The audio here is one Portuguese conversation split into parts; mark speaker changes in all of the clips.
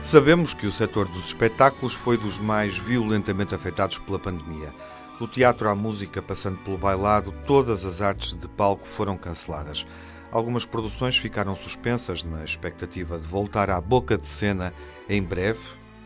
Speaker 1: Sabemos que o setor dos espetáculos foi dos mais violentamente afetados pela pandemia. Do teatro à música, passando pelo bailado, todas as artes de palco foram canceladas. Algumas produções ficaram suspensas na expectativa de voltar à boca de cena em breve,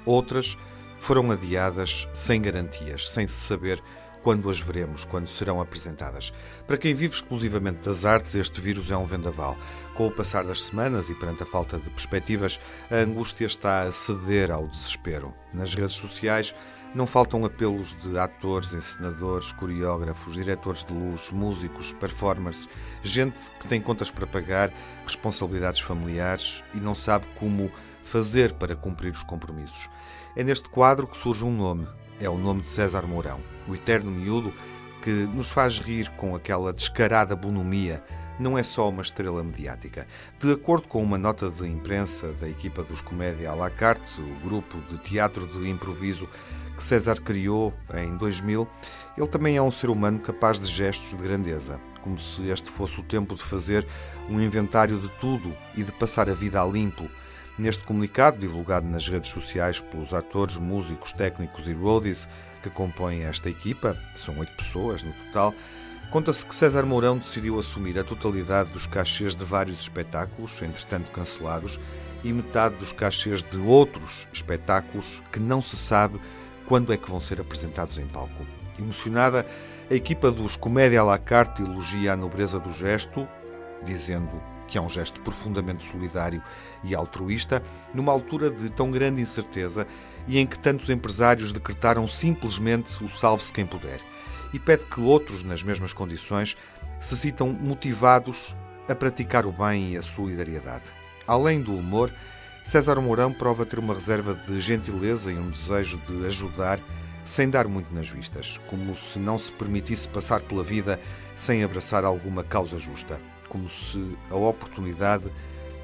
Speaker 1: outras foram adiadas sem garantias, sem se saber quando as veremos, quando serão apresentadas. Para quem vive exclusivamente das artes, este vírus é um vendaval. Com o passar das semanas e perante a falta de perspectivas, a angústia está a ceder ao desespero. Nas redes sociais não faltam apelos de atores, encenadores, coreógrafos, diretores de luz, músicos, performers, gente que tem contas para pagar, responsabilidades familiares e não sabe como fazer para cumprir os compromissos. É neste quadro que surge um nome, é o nome de César Mourão, o eterno miúdo que nos faz rir com aquela descarada bonomia. Não é só uma estrela mediática. De acordo com uma nota de imprensa da equipa dos Comédia à la carte, o grupo de teatro de improviso que César criou em 2000, ele também é um ser humano capaz de gestos de grandeza, como se este fosse o tempo de fazer um inventário de tudo e de passar a vida a limpo Neste comunicado, divulgado nas redes sociais pelos atores, músicos, técnicos e roadies que compõem esta equipa, são oito pessoas no total, conta-se que César Mourão decidiu assumir a totalidade dos cachês de vários espetáculos, entretanto cancelados, e metade dos cachês de outros espetáculos que não se sabe quando é que vão ser apresentados em palco. Emocionada, a equipa dos Comédia à la carte elogia a nobreza do gesto, dizendo que é um gesto profundamente solidário e altruísta, numa altura de tão grande incerteza e em que tantos empresários decretaram simplesmente o salve-se quem puder. E pede que outros, nas mesmas condições, se sintam motivados a praticar o bem e a solidariedade. Além do humor, César Mourão prova ter uma reserva de gentileza e um desejo de ajudar sem dar muito nas vistas, como se não se permitisse passar pela vida sem abraçar alguma causa justa como se a oportunidade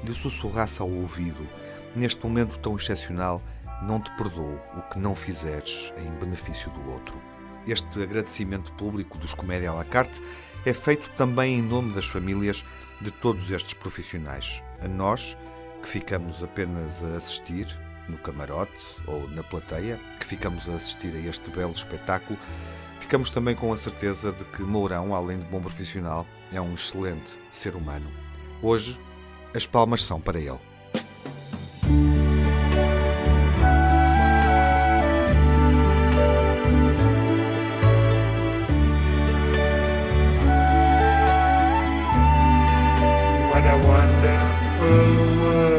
Speaker 1: lhe sussurrasse ao ouvido: Neste momento tão excepcional, não te perdoo o que não fizeres em benefício do outro. Este agradecimento público dos Comédia à la carte é feito também em nome das famílias de todos estes profissionais. A nós, que ficamos apenas a assistir, no camarote ou na plateia, que ficamos a assistir a este belo espetáculo, ficamos também com a certeza de que Mourão, além de bom profissional, é um excelente ser humano. Hoje, as palmas são para ele. What a wonderful world.